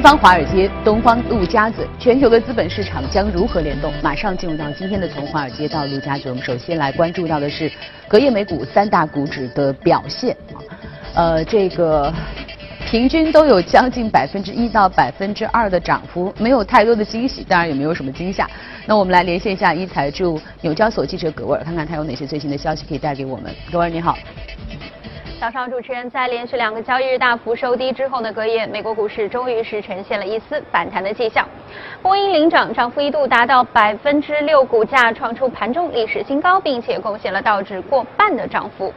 方华尔街，东方陆家嘴，全球的资本市场将如何联动？马上进入到今天的从华尔街到陆家嘴，我们首先来关注到的是隔夜美股三大股指的表现，呃，这个平均都有将近百分之一到百分之二的涨幅，没有太多的惊喜，当然也没有什么惊吓。那我们来连线一下一财驻纽交所记者葛尔，看看他有哪些最新的消息可以带给我们。葛尔你好。早上，主持人在连续两个交易日大幅收低之后呢，隔夜美国股市终于是呈现了一丝反弹的迹象。波音领涨，涨幅一度达到百分之六，股价创出盘中历史新高，并且贡献了道指过半的涨幅。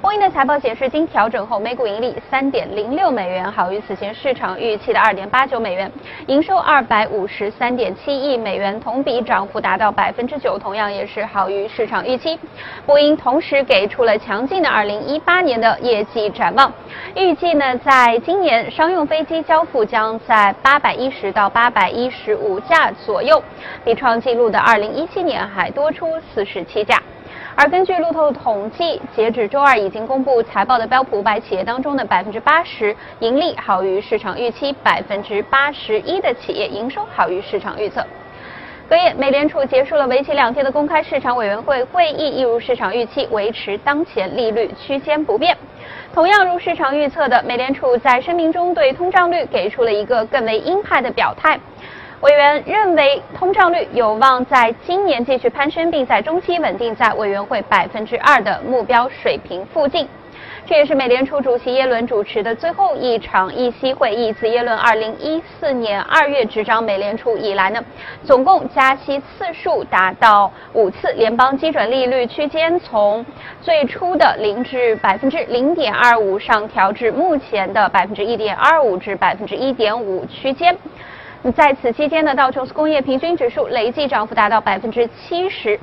波音的财报显示，经调整后每股盈利三点零六美元，好于此前市场预期的二点八九美元；营收二百五十三点七亿美元，同比涨幅达到百分之九，同样也是好于市场预期。波音同时给出了强劲的二零一八年的业绩展望，预计呢，在今年商用飞机交付将在八百一十到八百一十五架左右，比创纪录的二零一七年还多出四十七架。而根据路透统计，截止周二已经公布财报的标普五百企业当中的百分之八十盈利好于市场预期，百分之八十一的企业营收好于市场预测。隔夜，美联储结束了为期两天的公开市场委员会会议，一如市场预期，维持当前利率区间不变。同样如市场预测的，美联储在声明中对通胀率给出了一个更为鹰派的表态。委员认为，通胀率有望在今年继续攀升，并在中期稳定在委员会百分之二的目标水平附近。这也是美联储主席耶伦主持的最后一场议息会议。自耶伦二零一四年二月执掌美联储以来呢，总共加息次数达到五次，联邦基准利率区间从最初的零至百分之零点二五上调至目前的百分之一点二五至百分之一点五区间。在此期间呢，道琼斯工业平均指数累计涨幅达到百分之七十。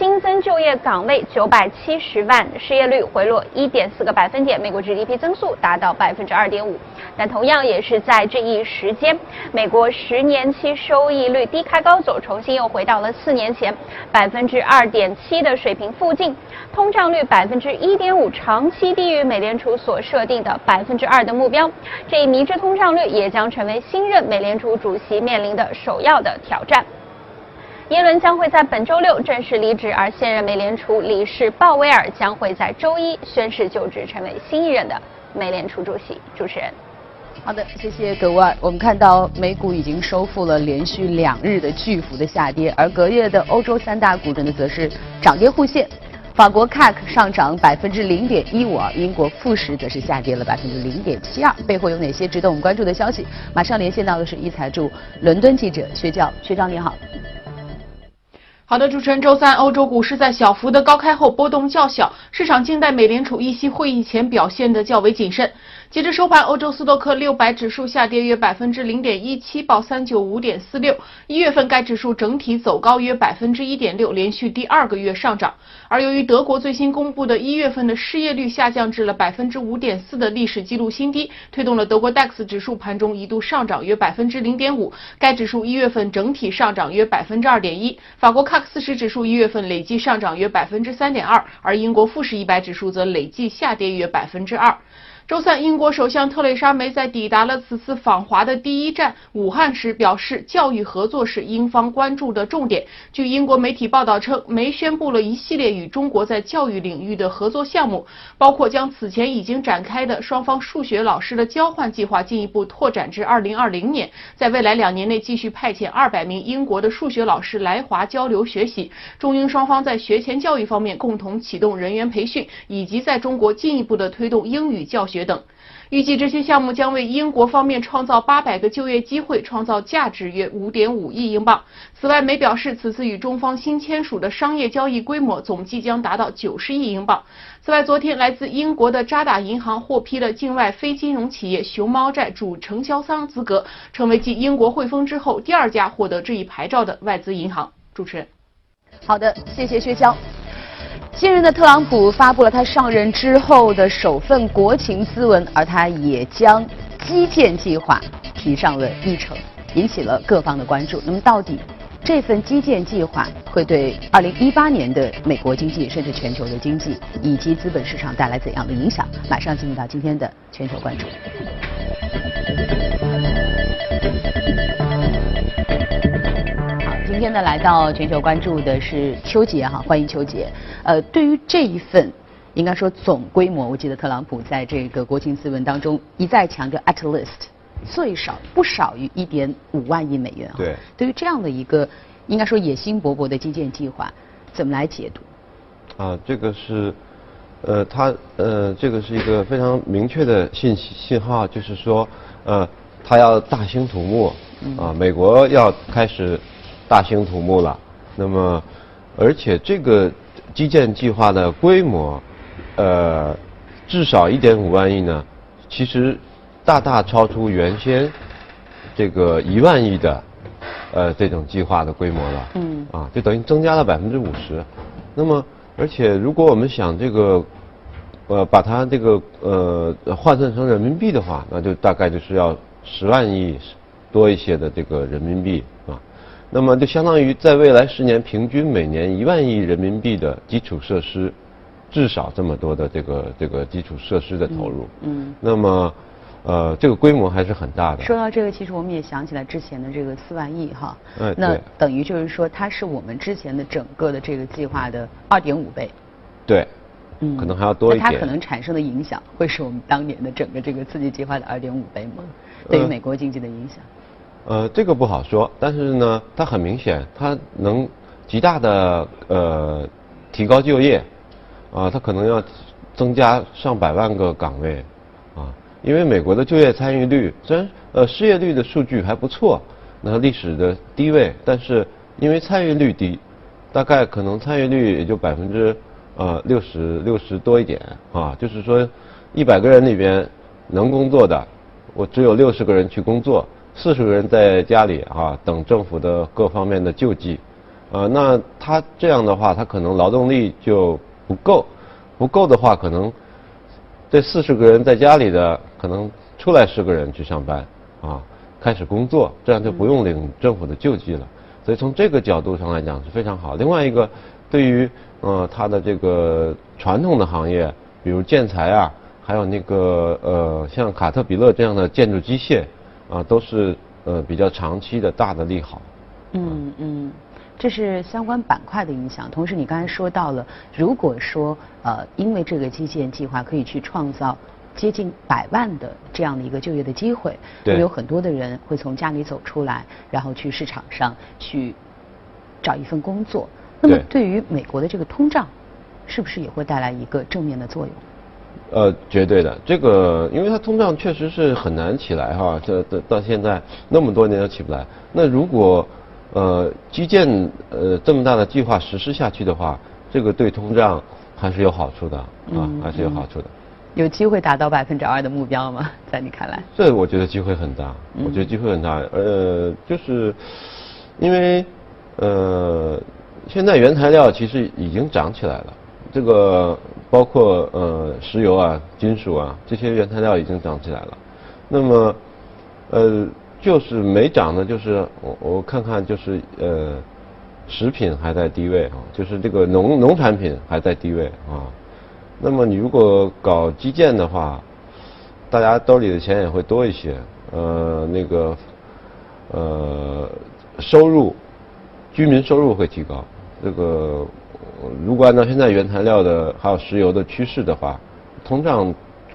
新增就业岗位九百七十万，失业率回落一点四个百分点，美国 GDP 增速达到百分之二点五。但同样也是在这一时间，美国十年期收益率低开高走，重新又回到了四年前百分之二点七的水平附近。通胀率百分之一点五，长期低于美联储所设定的百分之二的目标。这一迷之通胀率也将成为新任美联储主席面临的首要的挑战。耶伦将会在本周六正式离职，而现任美联储理事鲍威尔将会在周一宣誓就职，成为新一任的美联储主席。主持人，好的，谢谢格沃尔。我们看到美股已经收复了连续两日的巨幅的下跌，而隔夜的欧洲三大股指呢，则是涨跌互现。法国 CAC 上涨百分之零点一五，英国富时则是下跌了百分之零点七二。背后有哪些值得我们关注的消息？马上连线到的是一财驻伦敦记者薛教，薛教你好。好的，主持人，周三欧洲股市在小幅的高开后波动较小，市场静待美联储议息会议前表现的较为谨慎。截至收盘，欧洲斯托克六百指数下跌约百分之零点一七，报三九五点四六。一月份该指数整体走高约百分之一点六，连续第二个月上涨。而由于德国最新公布的一月份的失业率下降至了百分之五点四的历史记录新低，推动了德国 DAX 指数盘中一度上涨约百分之零点五。该指数一月份整体上涨约百分之二点一。法国 CAC 四十指数一月份累计上涨约百分之三点二，而英国富时一百指数则累计下跌约百分之二。周三，英国首相特蕾莎梅在抵达了此次访华的第一站武汉时表示，教育合作是英方关注的重点。据英国媒体报道称，梅宣布了一系列与中国在教育领域的合作项目，包括将此前已经展开的双方数学老师的交换计划进一步拓展至2020年，在未来两年内继续派遣200名英国的数学老师来华交流学习。中英双方在学前教育方面共同启动人员培训，以及在中国进一步的推动英语教学。等，预计这些项目将为英国方面创造八百个就业机会，创造价值约五点五亿英镑。此外，美表示，此次与中方新签署的商业交易规模总计将达到九十亿英镑。此外，昨天来自英国的渣打银行获批了境外非金融企业熊猫债主承销商资格，成为继英国汇丰之后第二家获得这一牌照的外资银行。主持人，好的，谢谢薛娇。新任的特朗普发布了他上任之后的首份国情咨文，而他也将基建计划提上了议程，引起了各方的关注。那么，到底这份基建计划会对2018年的美国经济，甚至全球的经济以及资本市场带来怎样的影响？马上进入到今天的全球关注。天呢，来到全球关注的是邱杰哈，欢迎邱杰。呃，对于这一份，应该说总规模，我记得特朗普在这个国情咨文当中一再强调，at least 最少不少于一点五万亿美元。对。对于这样的一个，应该说野心勃勃的基建计划，怎么来解读？啊，这个是，呃，他呃，这个是一个非常明确的信息信号，就是说，呃，他要大兴土木。啊，美国要开始大兴土木了。那么，而且这个基建计划的规模，呃，至少一点五万亿呢，其实大大超出原先这个一万亿的呃这种计划的规模了。嗯。啊，就等于增加了百分之五十。那么，而且如果我们想这个呃把它这个呃换算成人民币的话，那就大概就是要十万亿。多一些的这个人民币啊，那么就相当于在未来十年平均每年一万亿人民币的基础设施，至少这么多的这个这个基础设施的投入。嗯。那么，呃，这个规模还是很大的。说到这个，其实我们也想起来之前的这个四万亿哈。哎，那等于就是说，它是我们之前的整个的这个计划的二点五倍。对。嗯。可能还要多一点。它可能产生的影响，会是我们当年的整个这个刺激计划的二点五倍吗？对于美国经济的影响？呃，呃这个不好说，但是呢，它很明显，它能极大的呃提高就业，啊，它可能要增加上百万个岗位，啊，因为美国的就业参与率虽然呃失业率的数据还不错，那历史的低位，但是因为参与率低，大概可能参与率也就百分之呃六十六十多一点啊，就是说一百个人里边能工作的，我只有六十个人去工作。四十个人在家里啊，等政府的各方面的救济，啊，那他这样的话，他可能劳动力就不够，不够的话，可能这四十个人在家里的，可能出来十个人去上班，啊，开始工作，这样就不用领政府的救济了。所以从这个角度上来讲是非常好。另外一个，对于呃他的这个传统的行业，比如建材啊，还有那个呃像卡特彼勒这样的建筑机械。啊，都是呃比较长期的大的利好。嗯嗯，这是相关板块的影响。同时，你刚才说到了，如果说呃因为这个基建计划可以去创造接近百万的这样的一个就业的机会，会，有很多的人会从家里走出来，然后去市场上去找一份工作。那么，对于美国的这个通胀，是不是也会带来一个正面的作用？呃，绝对的，这个因为它通胀确实是很难起来哈，这到到现在那么多年都起不来。那如果呃基建呃这么大的计划实施下去的话，这个对通胀还是有好处的啊，还是有好处的。有机会达到百分之二的目标吗？在你看来？这我觉得机会很大，我觉得机会很大。呃，就是因为呃现在原材料其实已经涨起来了。这个包括呃石油啊、金属啊这些原材料已经涨起来了，那么呃就是没涨的，就是我我看看就是呃食品还在低位啊，就是这个农农产品还在低位啊。那么你如果搞基建的话，大家兜里的钱也会多一些，呃那个呃收入居民收入会提高，这个。如果按照现在原材料的还有石油的趋势的话，通胀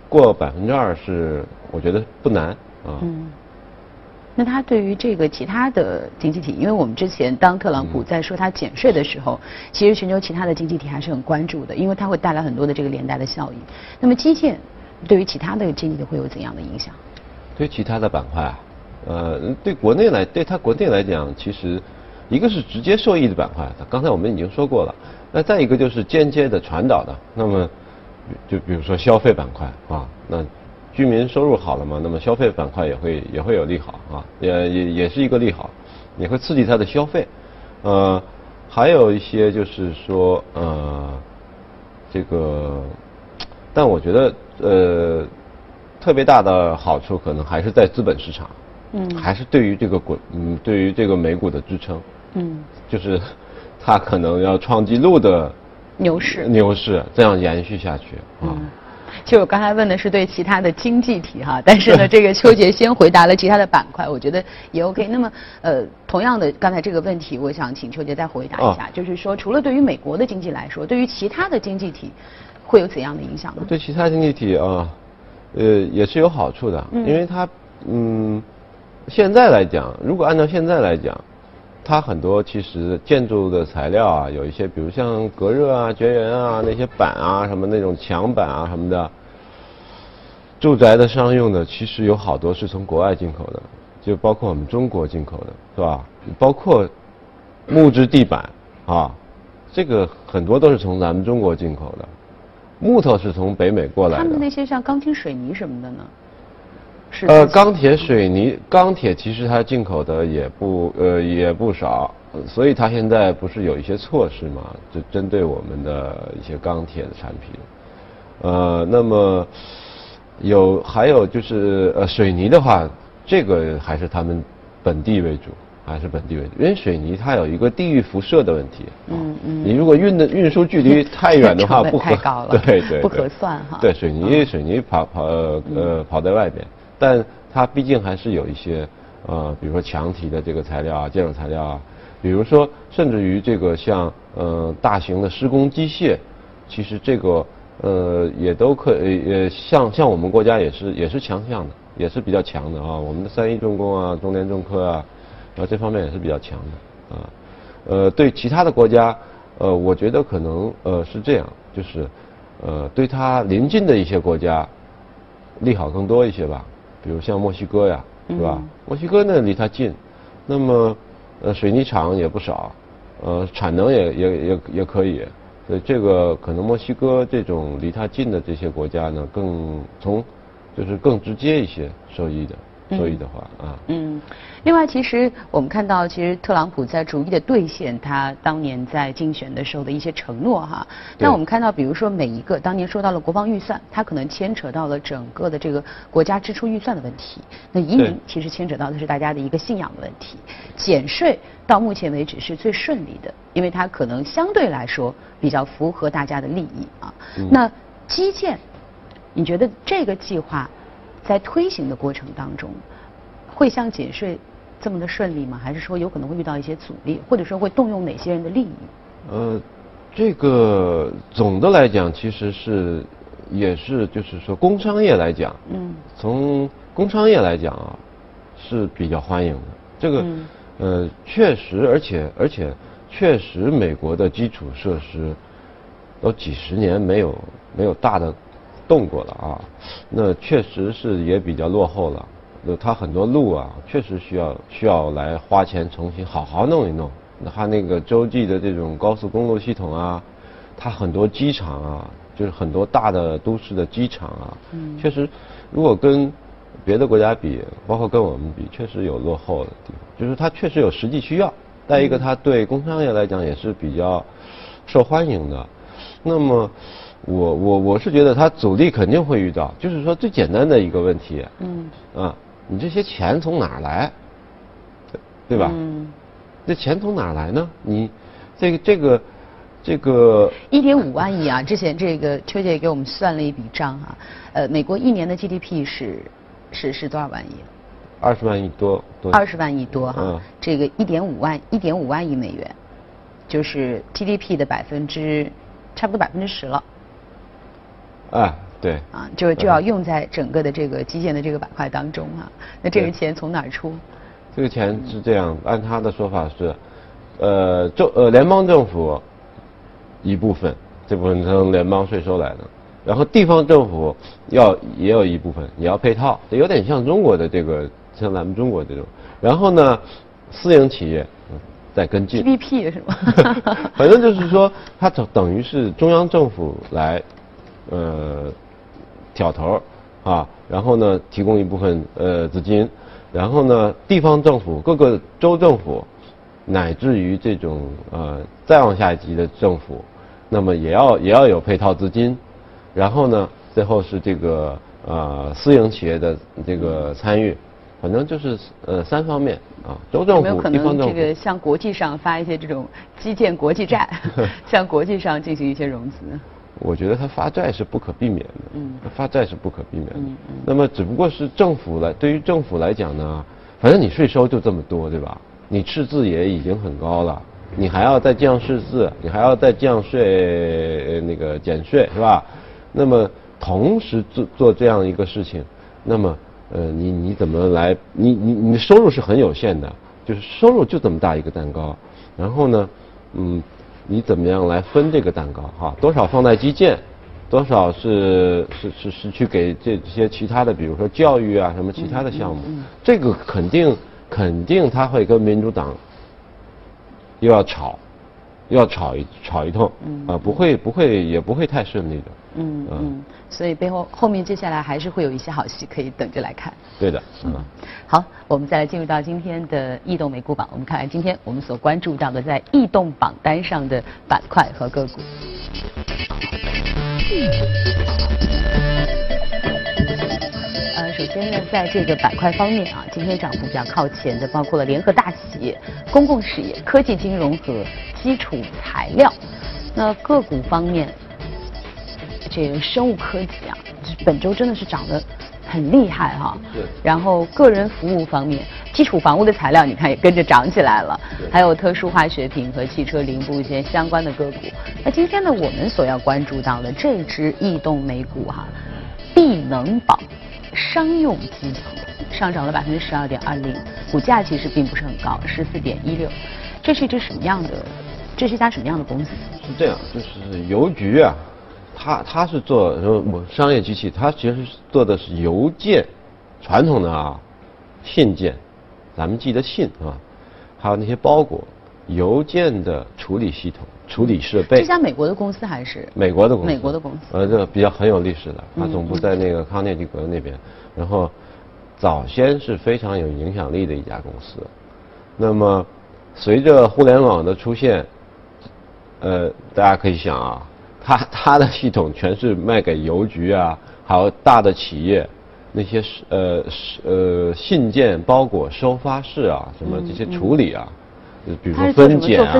过百分之二是我觉得不难啊。嗯。那他对于这个其他的经济体，因为我们之前当特朗普在说他减税的时候，其实全球其他的经济体还是很关注的，因为它会带来很多的这个连带的效应。那么基建对于其他的经济体会有怎样的影响？对其他的板块啊，呃，对国内来对它国内来讲，其实一个是直接受益的板块，刚才我们已经说过了。那再一个就是间接的传导的，那么就比如说消费板块啊，那居民收入好了嘛，那么消费板块也会也会有利好啊，也也也是一个利好，也会刺激它的消费。呃，还有一些就是说呃，这个，但我觉得呃，特别大的好处可能还是在资本市场，嗯，还是对于这个股，嗯，对于这个美股的支撑，嗯，就是。它可能要创纪录的牛市，牛市这样延续下去啊。其实我刚才问的是对其他的经济体哈，但是呢，这个邱杰先回答了其他的板块，我觉得也 OK。那么呃，同样的刚才这个问题，我想请邱杰再回答一下，就是说除了对于美国的经济来说，对于其他的经济体会有怎样的影响呢？对其他经济体啊，呃，也是有好处的，因为它嗯，现在来讲，如果按照现在来讲。它很多其实建筑的材料啊，有一些，比如像隔热啊、绝缘啊那些板啊，什么那种墙板啊什么的，住宅的商用的，其实有好多是从国外进口的，就包括我们中国进口的，是吧？包括木质地板啊，这个很多都是从咱们中国进口的，木头是从北美过来的。他们那些像钢筋水泥什么的呢？呃，钢铁、水泥，钢铁其实它进口的也不呃也不少，所以它现在不是有一些措施嘛，就针对我们的一些钢铁的产品。呃，那么有还有就是呃水泥的话，这个还是他们本地为主，还是本地为主，因为水泥它有一个地域辐射的问题。嗯嗯。你如果运的运输距离太远的话，不太高了。对对。不合算哈。对水泥，水泥跑跑呃跑在外边。但它毕竟还是有一些，呃，比如说墙体的这个材料啊，建筑材料啊，比如说甚至于这个像呃大型的施工机械，其实这个呃也都可也像像我们国家也是也是强项的，也是比较强的啊。我们的三一重工啊，中联重科啊，啊这方面也是比较强的啊。呃，对其他的国家，呃，我觉得可能呃是这样，就是呃对它邻近的一些国家利好更多一些吧。比如像墨西哥呀，是吧？墨西哥呢离它近，那么呃水泥厂也不少，呃产能也也也也可以，所以这个可能墨西哥这种离它近的这些国家呢，更从就是更直接一些受益的。受益的话啊，嗯，另外，其实我们看到，其实特朗普在逐一的兑现他当年在竞选的时候的一些承诺哈。那我们看到，比如说每一个当年说到了国防预算，它可能牵扯到了整个的这个国家支出预算的问题。那移民其实牵扯到的是大家的一个信仰的问题。减税到目前为止是最顺利的，因为它可能相对来说比较符合大家的利益啊。那基建，你觉得这个计划？在推行的过程当中，会像减税这么的顺利吗？还是说有可能会遇到一些阻力，或者说会动用哪些人的利益？呃，这个总的来讲，其实是也是就是说工商业来讲，嗯，从工商业来讲啊是比较欢迎的。这个呃确实，而且而且确实，美国的基础设施都几十年没有没有大的。动过了啊，那确实是也比较落后了。那它很多路啊，确实需要需要来花钱重新好好弄一弄。那它那个洲际的这种高速公路系统啊，它很多机场啊，就是很多大的都市的机场啊，确实如果跟别的国家比，包括跟我们比，确实有落后的地方。就是它确实有实际需要。再一个，它对工商业来讲也是比较受欢迎的。那么。我我我是觉得它阻力肯定会遇到，就是说最简单的一个问题，嗯，啊，你这些钱从哪儿来，对吧？嗯，这钱从哪儿来呢？你这个这个这个一点五万亿啊，之前这个邱姐给我们算了一笔账啊，呃，美国一年的 GDP 是是是多少万亿？二十万亿多多。二十万亿多哈，这个一点五万一点五万亿美元，就是 GDP 的百分之差不多百分之十了。啊，对，啊，就就要用在整个的这个基建的这个板块当中啊。那这个钱从哪儿出？这个钱是这样，按他的说法是，呃，政呃联邦政府一部分，这部分从联邦税收来的，然后地方政府要也有一部分，也要配套，有点像中国的这个，像咱们中国这种。然后呢，私营企业在跟进。GDP 是吗？反正就是说，它等等于是中央政府来。呃，挑头啊，然后呢，提供一部分呃资金，然后呢，地方政府、各个州政府，乃至于这种呃再往下一级的政府，那么也要也要有配套资金，然后呢，最后是这个呃私营企业的这个参与，反正就是呃三方面啊，州政府。有没有可能这个向国际上发一些这种基建国际债，向国际上进行一些融资？我觉得它发债是不可避免的。嗯，发债是不可避免的。嗯嗯。那么只不过是政府来，对于政府来讲呢，反正你税收就这么多，对吧？你赤字也已经很高了，你还要再降赤字，你还要再降税，那个减税，是吧？那么同时做做这样一个事情，那么呃，你你怎么来？你你你的收入是很有限的，就是收入就这么大一个蛋糕，然后呢，嗯。你怎么样来分这个蛋糕？哈，多少放在基建，多少是是是是去给这些其他的，比如说教育啊什么其他的项目，这个肯定肯定他会跟民主党又要吵，又要吵一吵一通，啊，不会不会也不会太顺利的。嗯嗯，所以背后后面接下来还是会有一些好戏可以等着来看。对的，嗯。好，我们再来进入到今天的异动美股榜，我们看看今天我们所关注到的在异动榜单上的板块和个股。呃，首先呢，在这个板块方面啊，今天涨幅比较靠前的包括了联合大企业、公共事业、科技金融和基础材料。那个股方面。这个生物科技啊，本周真的是涨得很厉害哈。对。然后个人服务方面，基础房屋的材料你看也跟着涨起来了。还有特殊化学品和汽车零部件相关的个股。那今天呢，我们所要关注到的这只异动美股哈，必能宝商用机上涨了百分之十二点二零，股价其实并不是很高，十四点一六。这是一只什么样的？这是一家什么样的公司？是这样，就是邮局啊。他他是做我商业机器，他其实做的是邮件，传统的啊，信件，咱们寄的信啊，还有那些包裹，邮件的处理系统、处理设备。这家美国的公司还是？美国的公司。美国的公司。呃，这个比较很有历史的，它总部在那个康涅狄格那边，然后早先是非常有影响力的一家公司，那么随着互联网的出现，呃，大家可以想啊。它它的系统全是卖给邮局啊，还有大的企业，那些呃呃信件包裹收发室啊，什么这些处理啊，比如说分拣啊，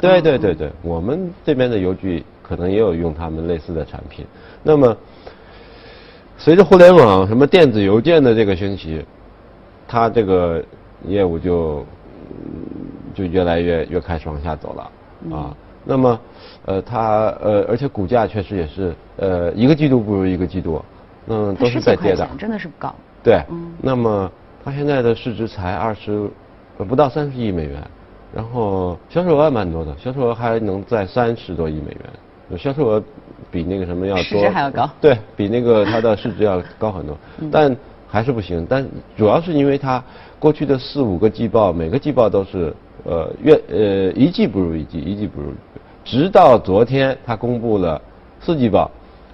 对对对对，我们这边的邮局可能也有用他们类似的产品。那么随着互联网什么电子邮件的这个兴起，它这个业务就就越来越越开始往下走了啊。那么呃，它呃，而且股价确实也是呃，一个季度不如一个季度，嗯，都是在跌的，真的是不高。对，嗯那么它现在的市值才二十，不到三十亿美元，然后销售额蛮多的，销售额还能在三十多亿美元，销售额比那个什么要多，市值还要高，对比那个它的市值要高很多，但还是不行，但主要是因为它过去的四五个季报，每个季报都是呃月呃一季不如一季，一季不如。直到昨天，他公布了四季报，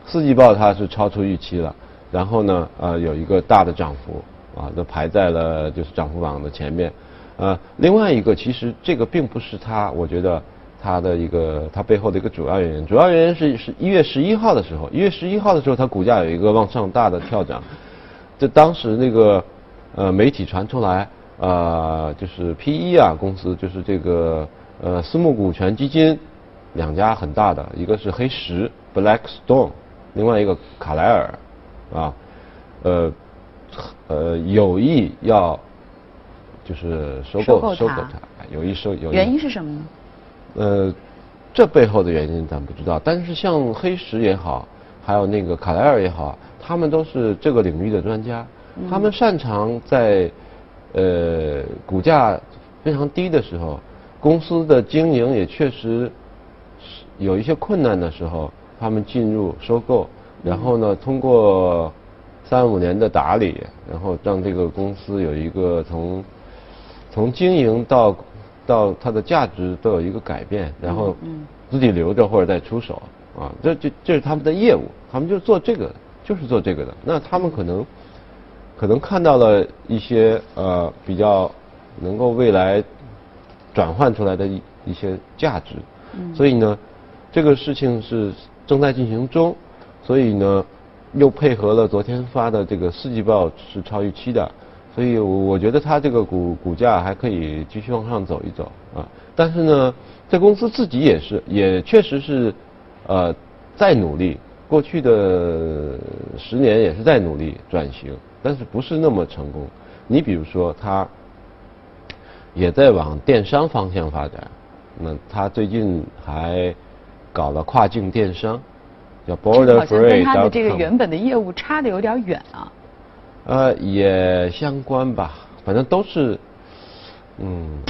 四季报它是超出预期了，然后呢，呃，有一个大的涨幅，啊，都排在了就是涨幅榜的前面，呃，另外一个其实这个并不是它，我觉得它的一个它背后的一个主要原因，主要原因是是一月十一号的时候，一月十一号的时候，它股价有一个往上大的跳涨，这当时那个呃媒体传出来，呃，就是 P E 啊公司，就是这个呃私募股权基金。两家很大的，一个是黑石 （Blackstone），另外一个卡莱尔，啊，呃，呃，有意要就是收购收购它，有意收有。原因是什么呢？呃，这背后的原因咱不知道，但是像黑石也好，还有那个卡莱尔也好，他们都是这个领域的专家，他们擅长在呃股价非常低的时候，公司的经营也确实。有一些困难的时候，他们进入收购，然后呢，通过三五年的打理，然后让这个公司有一个从从经营到到它的价值都有一个改变，然后自己留着或者再出手啊，这这这是他们的业务，他们就做这个，就是做这个的。那他们可能可能看到了一些呃比较能够未来转换出来的一一些价值，所以呢。这个事情是正在进行中，所以呢，又配合了昨天发的这个四季报是超预期的，所以我觉得它这个股股价还可以继续往上走一走啊。但是呢，这公司自己也是，也确实是，呃，在努力，过去的十年也是在努力转型，但是不是那么成功。你比如说，它也在往电商方向发展，那它最近还搞了跨境电商，叫 Border Free。跟他的这个原本的业务差的有点远啊。呃，也相关吧，反正都是，嗯，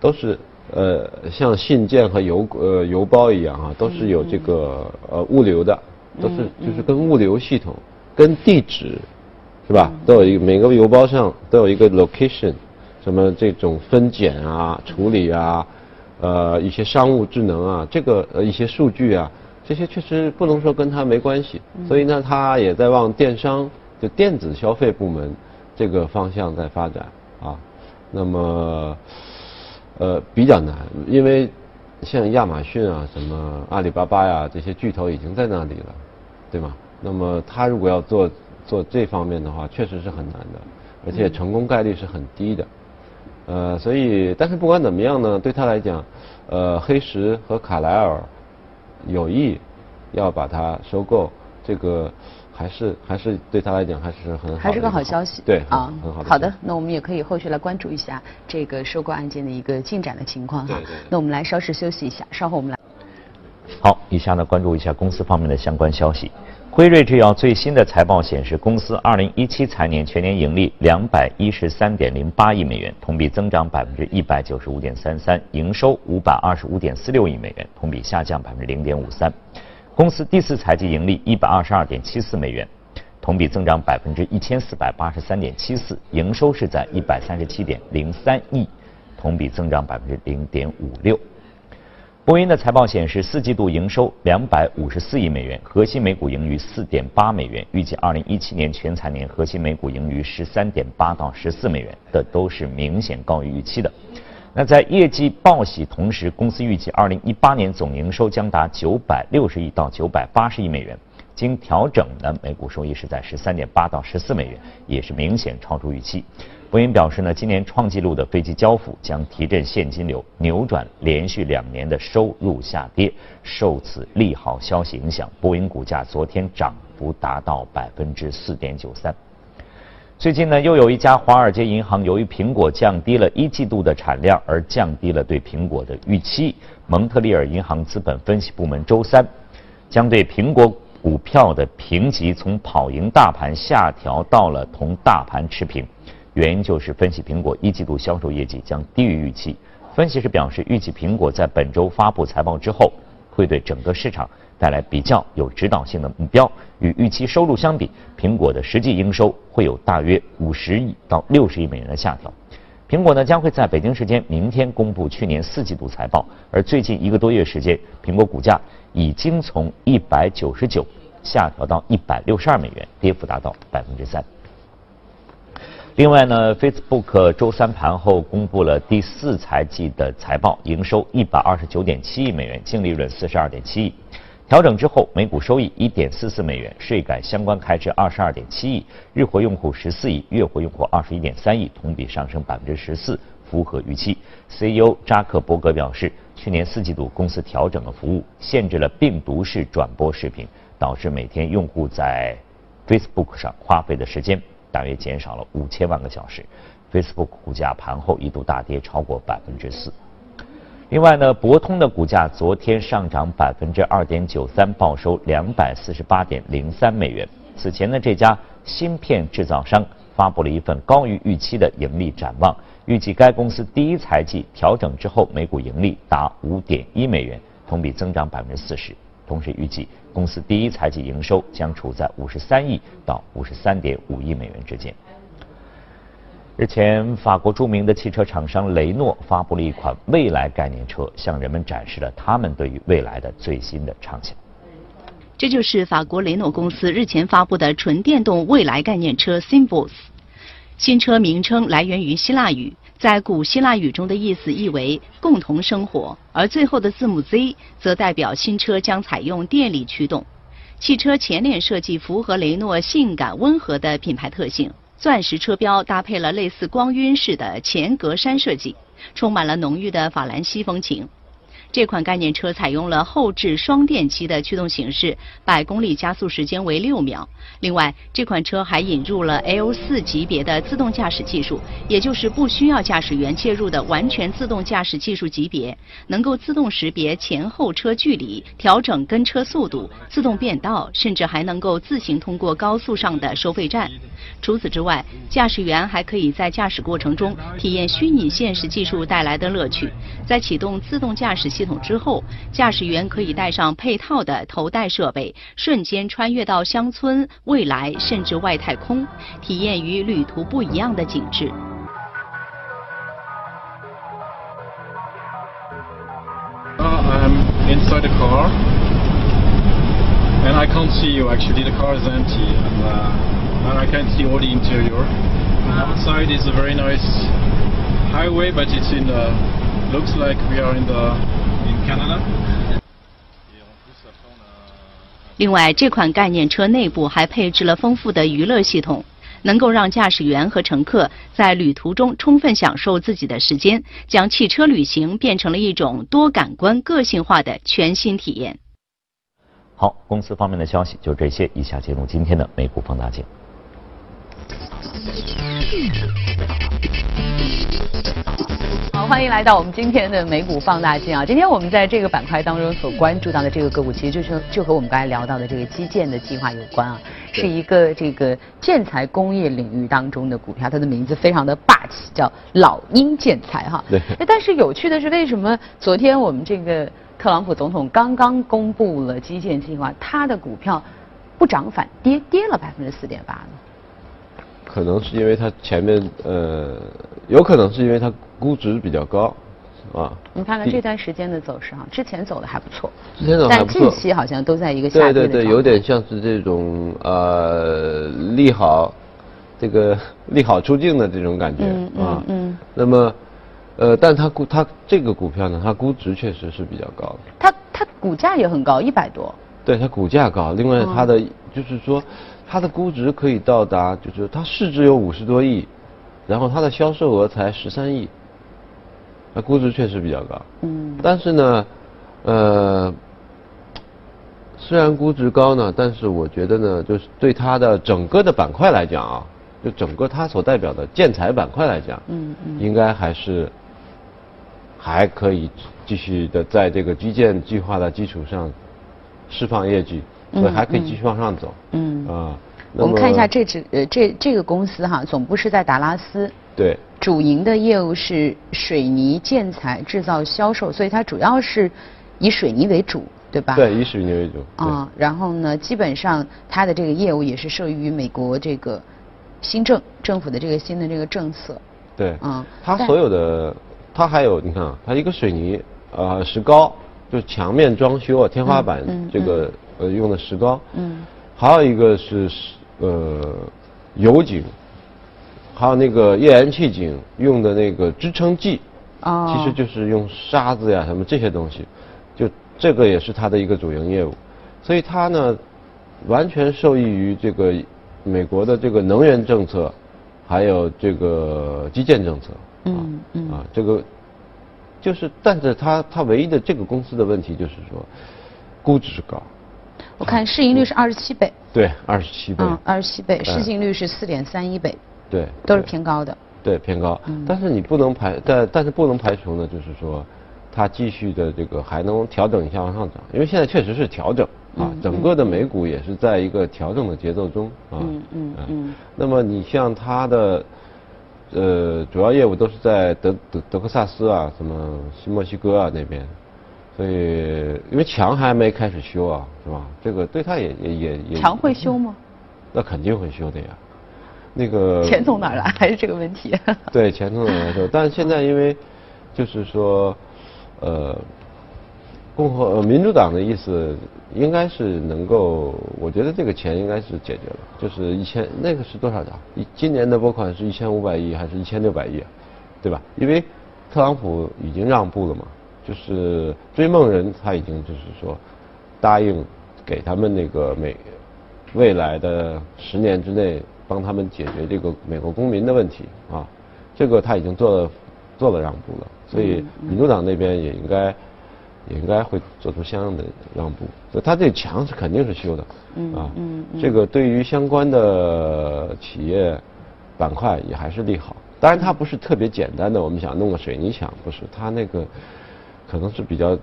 都是呃，像信件和邮呃邮包一样啊，都是有这个呃物流的，都是就是跟物流系统、跟地址，是吧？都有一个每个邮包上都有一个 location，什么这种分拣啊、处理啊，呃，一些商务智能啊，这个呃一些数据啊，这些确实不能说跟它没关系，所以呢，它也在往电商。就电子消费部门这个方向在发展啊，那么呃比较难，因为像亚马逊啊、什么阿里巴巴呀这些巨头已经在那里了，对吗？那么他如果要做做这方面的话，确实是很难的，而且成功概率是很低的。呃，所以但是不管怎么样呢，对他来讲，呃，黑石和卡莱尔有意要把它收购，这个。还是还是对他来讲还是很好，还是个好消息。对啊，很好。好的，那我们也可以后续来关注一下这个收购案件的一个进展的情况哈。那我们来稍事休息一下，稍后我们来。好，以下呢关注一下公司方面的相关消息。辉瑞制药最新的财报显示，公司二零一七财年全年盈利两百一十三点零八亿美元，同比增长百分之一百九十五点三三；营收五百二十五点四六亿美元，同比下降百分之零点五三。公司第四财季盈利一百二十二点七四美元，同比增长百分之一千四百八十三点七四，营收是在一百三十七点零三亿，同比增长百分之零点五六。波音的财报显示，四季度营收两百五十四亿美元，核心每股盈余四点八美元，预计二零一七年全财年核心每股盈余十三点八到十四美元，的都是明显高于预期的。那在业绩报喜同时，公司预计二零一八年总营收将达九百六十亿到九百八十亿美元，经调整的每股收益是在十三点八到十四美元，也是明显超出预期。波音表示呢，今年创纪录的飞机交付将提振现金流，扭转连续两年的收入下跌。受此利好消息影响，波音股价昨天涨幅达到百分之四点九三。最近呢，又有一家华尔街银行由于苹果降低了一季度的产量而降低了对苹果的预期。蒙特利尔银行资本分析部门周三将对苹果股票的评级从跑赢大盘下调到了同大盘持平，原因就是分析苹果一季度销售业绩将低于预期。分析师表示，预计苹果在本周发布财报之后，会对整个市场。带来比较有指导性的目标，与预期收入相比，苹果的实际营收会有大约五十亿到六十亿美元的下调。苹果呢将会在北京时间明天公布去年四季度财报，而最近一个多月时间，苹果股价已经从一百九十九下调到一百六十二美元，跌幅达到百分之三。另外呢，Facebook 周三盘后公布了第四财季的财报，营收一百二十九点七亿美元，净利润四十二点七亿。调整之后，每股收益一点四四美元，税改相关开支二十二点七亿，日活用户十四亿，月活用户二十一点三亿，同比上升百分之十四，符合预期。CEO 扎克伯格表示，去年四季度公司调整了服务，限制了病毒式转播视频，导致每天用户在 Facebook 上花费的时间大约减少了五千万个小时。Facebook 股价盘后一度大跌超过百分之四。另外呢，博通的股价昨天上涨百分之二点九三，报收两百四十八点零三美元。此前呢，这家芯片制造商发布了一份高于预期的盈利展望，预计该公司第一财季调整之后每股盈利达五点一美元，同比增长百分之四十。同时预计公司第一财季营收将处在五十三亿到五十三点五亿美元之间。日前，法国著名的汽车厂商雷诺发布了一款未来概念车，向人们展示了他们对于未来的最新的畅想。这就是法国雷诺公司日前发布的纯电动未来概念车 Symbos。新车名称来源于希腊语，在古希腊语中的意思意为“共同生活”，而最后的字母 Z 则代表新车将采用电力驱动。汽车前脸设计符合雷诺性感温和的品牌特性。钻石车标搭配了类似光晕式的前格栅设计，充满了浓郁的法兰西风情。这款概念车采用了后置双电机的驱动形式，百公里加速时间为六秒。另外，这款车还引入了 L4 级别的自动驾驶技术，也就是不需要驾驶员介入的完全自动驾驶技术级别，能够自动识别前后车距离，调整跟车速度，自动变道，甚至还能够自行通过高速上的收费站。除此之外，驾驶员还可以在驾驶过程中体验虚拟现实技术带来的乐趣。在启动自动驾驶系统之后，驾驶员可以带上配套的头戴设备，瞬间穿越到乡村、未来甚至外太空，体验与旅途不一样的景致。I'm inside the car, and I can't see you. Actually, the car is empty, and, uh, and I can't see all the interior. And outside is a very nice highway, but it's in the looks like we are in the in Canada. 另外，这款概念车内部还配置了丰富的娱乐系统，能够让驾驶员和乘客在旅途中充分享受自己的时间，将汽车旅行变成了一种多感官、个性化的全新体验。好，公司方面的消息就这些，以下进入今天的美股放大镜。好，欢迎来到我们今天的美股放大镜啊！今天我们在这个板块当中所关注到的这个个股，其实就是就和我们刚才聊到的这个基建的计划有关啊，是一个这个建材工业领域当中的股票，它的名字非常的霸气，叫老鹰建材哈。对。但是有趣的是，为什么昨天我们这个特朗普总统刚刚公布了基建计划，他的股票不涨反跌，跌了百分之四点八呢？可能是因为它前面呃，有可能是因为它估值比较高，啊。你看看这段时间的走势哈，之前走的还不错，之前走还但不错近期好像都在一个下跌的对对对，有点像是这种呃利好，这个 利好出尽的这种感觉嗯嗯啊。嗯那么，呃，但它估它这个股票呢，它估值确实是比较高的。它它股价也很高，一百多。对它股价高，另外嗯它的、就是说它的估值可以到达，就是它市值有五十多亿，然后它的销售额才十三亿，那估值确实比较高。嗯但是呢，呃，虽然估值高呢，但是我觉得呢，就是对它的整个的板块来讲啊，就整个它所代表的建材板块来讲，嗯嗯应该还是还可以继续的在这个基建计划的基础上释放业绩，所以嗯还可以继续往上走。嗯。啊，那我们看一下这只呃这这个公司哈，总部是在达拉斯，对主营的业务是水泥建材制造销售，所以它主要是以水泥为主，对吧？对以水泥为主。对啊，然后呢，基本上它的这个业务也是受益于美国这个新政政府的这个新的这个政策。对，嗯它所有的，它还有你看啊，它一个水泥呃石膏，就是墙面装修啊，天花板嗯嗯这个呃用的石膏，嗯还有一个是呃油井，还有那个页岩气井用的那个支撑剂，哦。其实就是用沙子呀什么这些东西，就这个也是它的一个主营业务，所以它呢完全受益于这个美国的这个能源政策，还有这个基建政策。嗯嗯。啊，这个就是，但是它它唯一的这个公司的问题就是说，估值高，我看市盈率是二十七倍，对，二十七倍，嗯，二十七倍，嗯市净率是四点三一倍，对，都是偏高的。对偏高，嗯。但是你不能排，但但是不能排除呢，就是说，它继续的这个还能调整一下往上涨，因为现在确实是调整啊，嗯整个的美股也是在一个调整的节奏中啊，嗯嗯嗯。那么你像它的。呃，主要业务都是在德德德克萨斯啊，什么新墨西哥啊那边，所以因为墙还没开始修啊，是吧？这个对他也也也也墙会修吗？那肯定会修的呀。那个钱从哪儿来？还是这个问题？对，钱从哪儿来说？但是现在因为就是说，呃，共和呃民主党的意思应该是能够，我觉得这个钱应该是解决了，就是一千那个是多少张？一今年的拨款是一千五百亿还是一千六百亿啊？对吧？因为特朗普已经让步了嘛，就是追梦人他已经就是说答应给他们那个美未来的十年之内帮他们解决这个美国公民的问题啊，这个他已经做了做了让步了，所以民主党那边也应该也应该会做出相应的让步。所以他这墙是肯定是修的，嗯啊，这个对于相关的企业板块也还是利好。当然，它不是特别简单的，我们想弄个水泥墙，不是，它那个可能是比较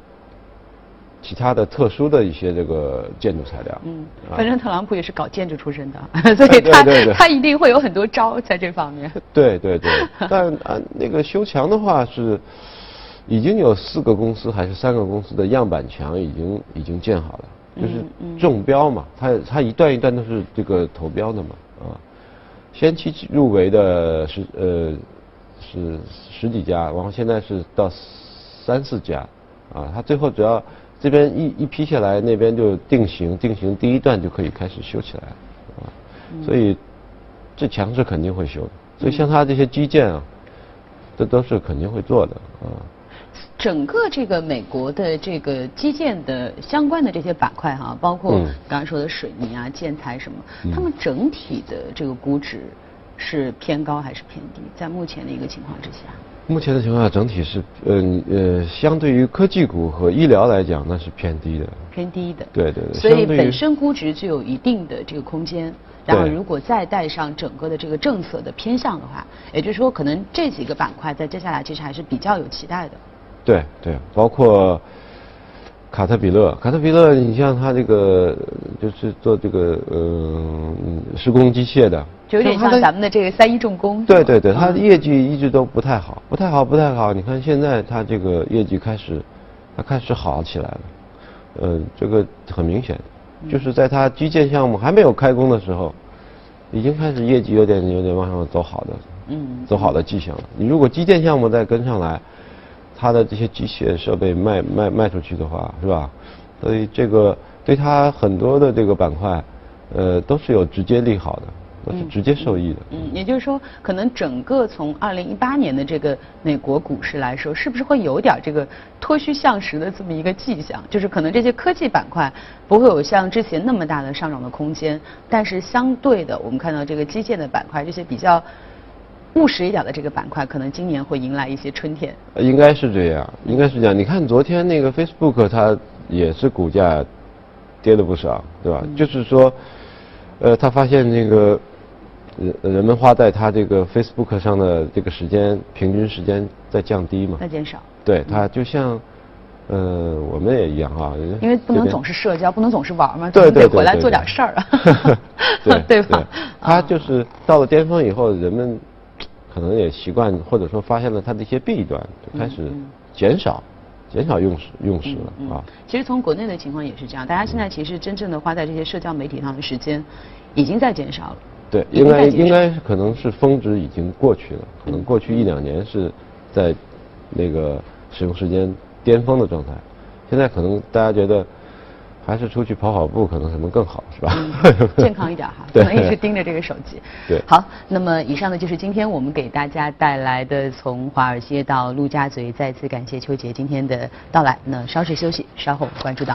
其他的特殊的一些这个建筑材料。嗯，啊反正特朗普也是搞建筑出身的，所以他他一定会有很多招在这方面。对对对，但啊，那个修墙的话是已经有四个公司还是三个公司的样板墙已经已经建好了，就是中标嘛，它它一段一段都是这个投标的嘛啊，先期入围的是呃是十几家，然后现在是到三四家啊，他最后只要这边一一批下来，那边就定型，定型第一段就可以开始修起来了啊，所以这墙是肯定会修的，所以像他这些基建啊，这都是肯定会做的啊。整个这个美国的这个基建的相关的这些板块哈，包括嗯。刚才说的水泥啊、建材什么，嗯。他们整体的这个估值是偏高还是偏低？在目前的一个情况之下，目前的情况下，整体是呃呃，相对于科技股和医疗来讲，那是偏低的。偏低的。对对对所以本身估值就有一定的这个空间。然后如果再带上整个的这个政策的偏向的话，也就是说，可能这几个板块在接下来其实还是比较有期待的。对对，包括卡特彼勒，卡特彼勒，你像他这个就是做这个呃嗯施工机械的，就有点像咱们的这个三一重工。对对对，他的嗯业绩一直都不太好，不太好，不太好。你看现在他这个业绩开始，他开始好起来了，呃，这个很明显，就是在他基建项目还没有开工的时候，已经开始业绩有点有点往上走好的，嗯走好的迹象了。你如果基建项目再跟上来，它的这些机械设备卖卖卖出去的话，是吧？所以这个对它很多的这个板块，呃，都是有直接利好的，都是直接受益的。嗯，也就是说，可能整个从二零一八年的这个美国股市来说，是不是会有点这个脱虚向实的这么一个迹象？就是可能这些科技板块不会有像之前那么大的上涨的空间，但是相对的，我们看到这个基建的板块，这些比较务实一点的这个板块，可能今年会迎来一些春天。呃应该是这样，应该是这样。你看昨天那个 Facebook 它也是股价跌了不少，对吧？就是说，呃，他发现那个人人们花在他这个 Facebook 上的这个时间平均时间在降低嘛在。减少，对，它就像呃我们也一样哈，因为不能总是社交，不能总是玩嘛，对总得对回来做点事儿啊，对对吧？它啊就是到了巅峰以后，人们可能也习惯或者说发现了它的一些弊端，就开始嗯减少减少用时用时嗯了啊。其实从国内的情况也是这样，大家现在其实真正的花在这些社交媒体上的时间已经在减少了。对，应该应该是可能是峰值已经过去了，可能过去一两年是在那个使用时间巅峰的状态，现在可能大家觉得还是出去跑跑步可能可能更好，是吧？健康一点哈，不 对能一直盯着这个手机。对好，那么以上呢就是今天我们给大家带来的从华尔街到陆家嘴，再次感谢邱杰今天的到来。那稍事休息，稍后关注到。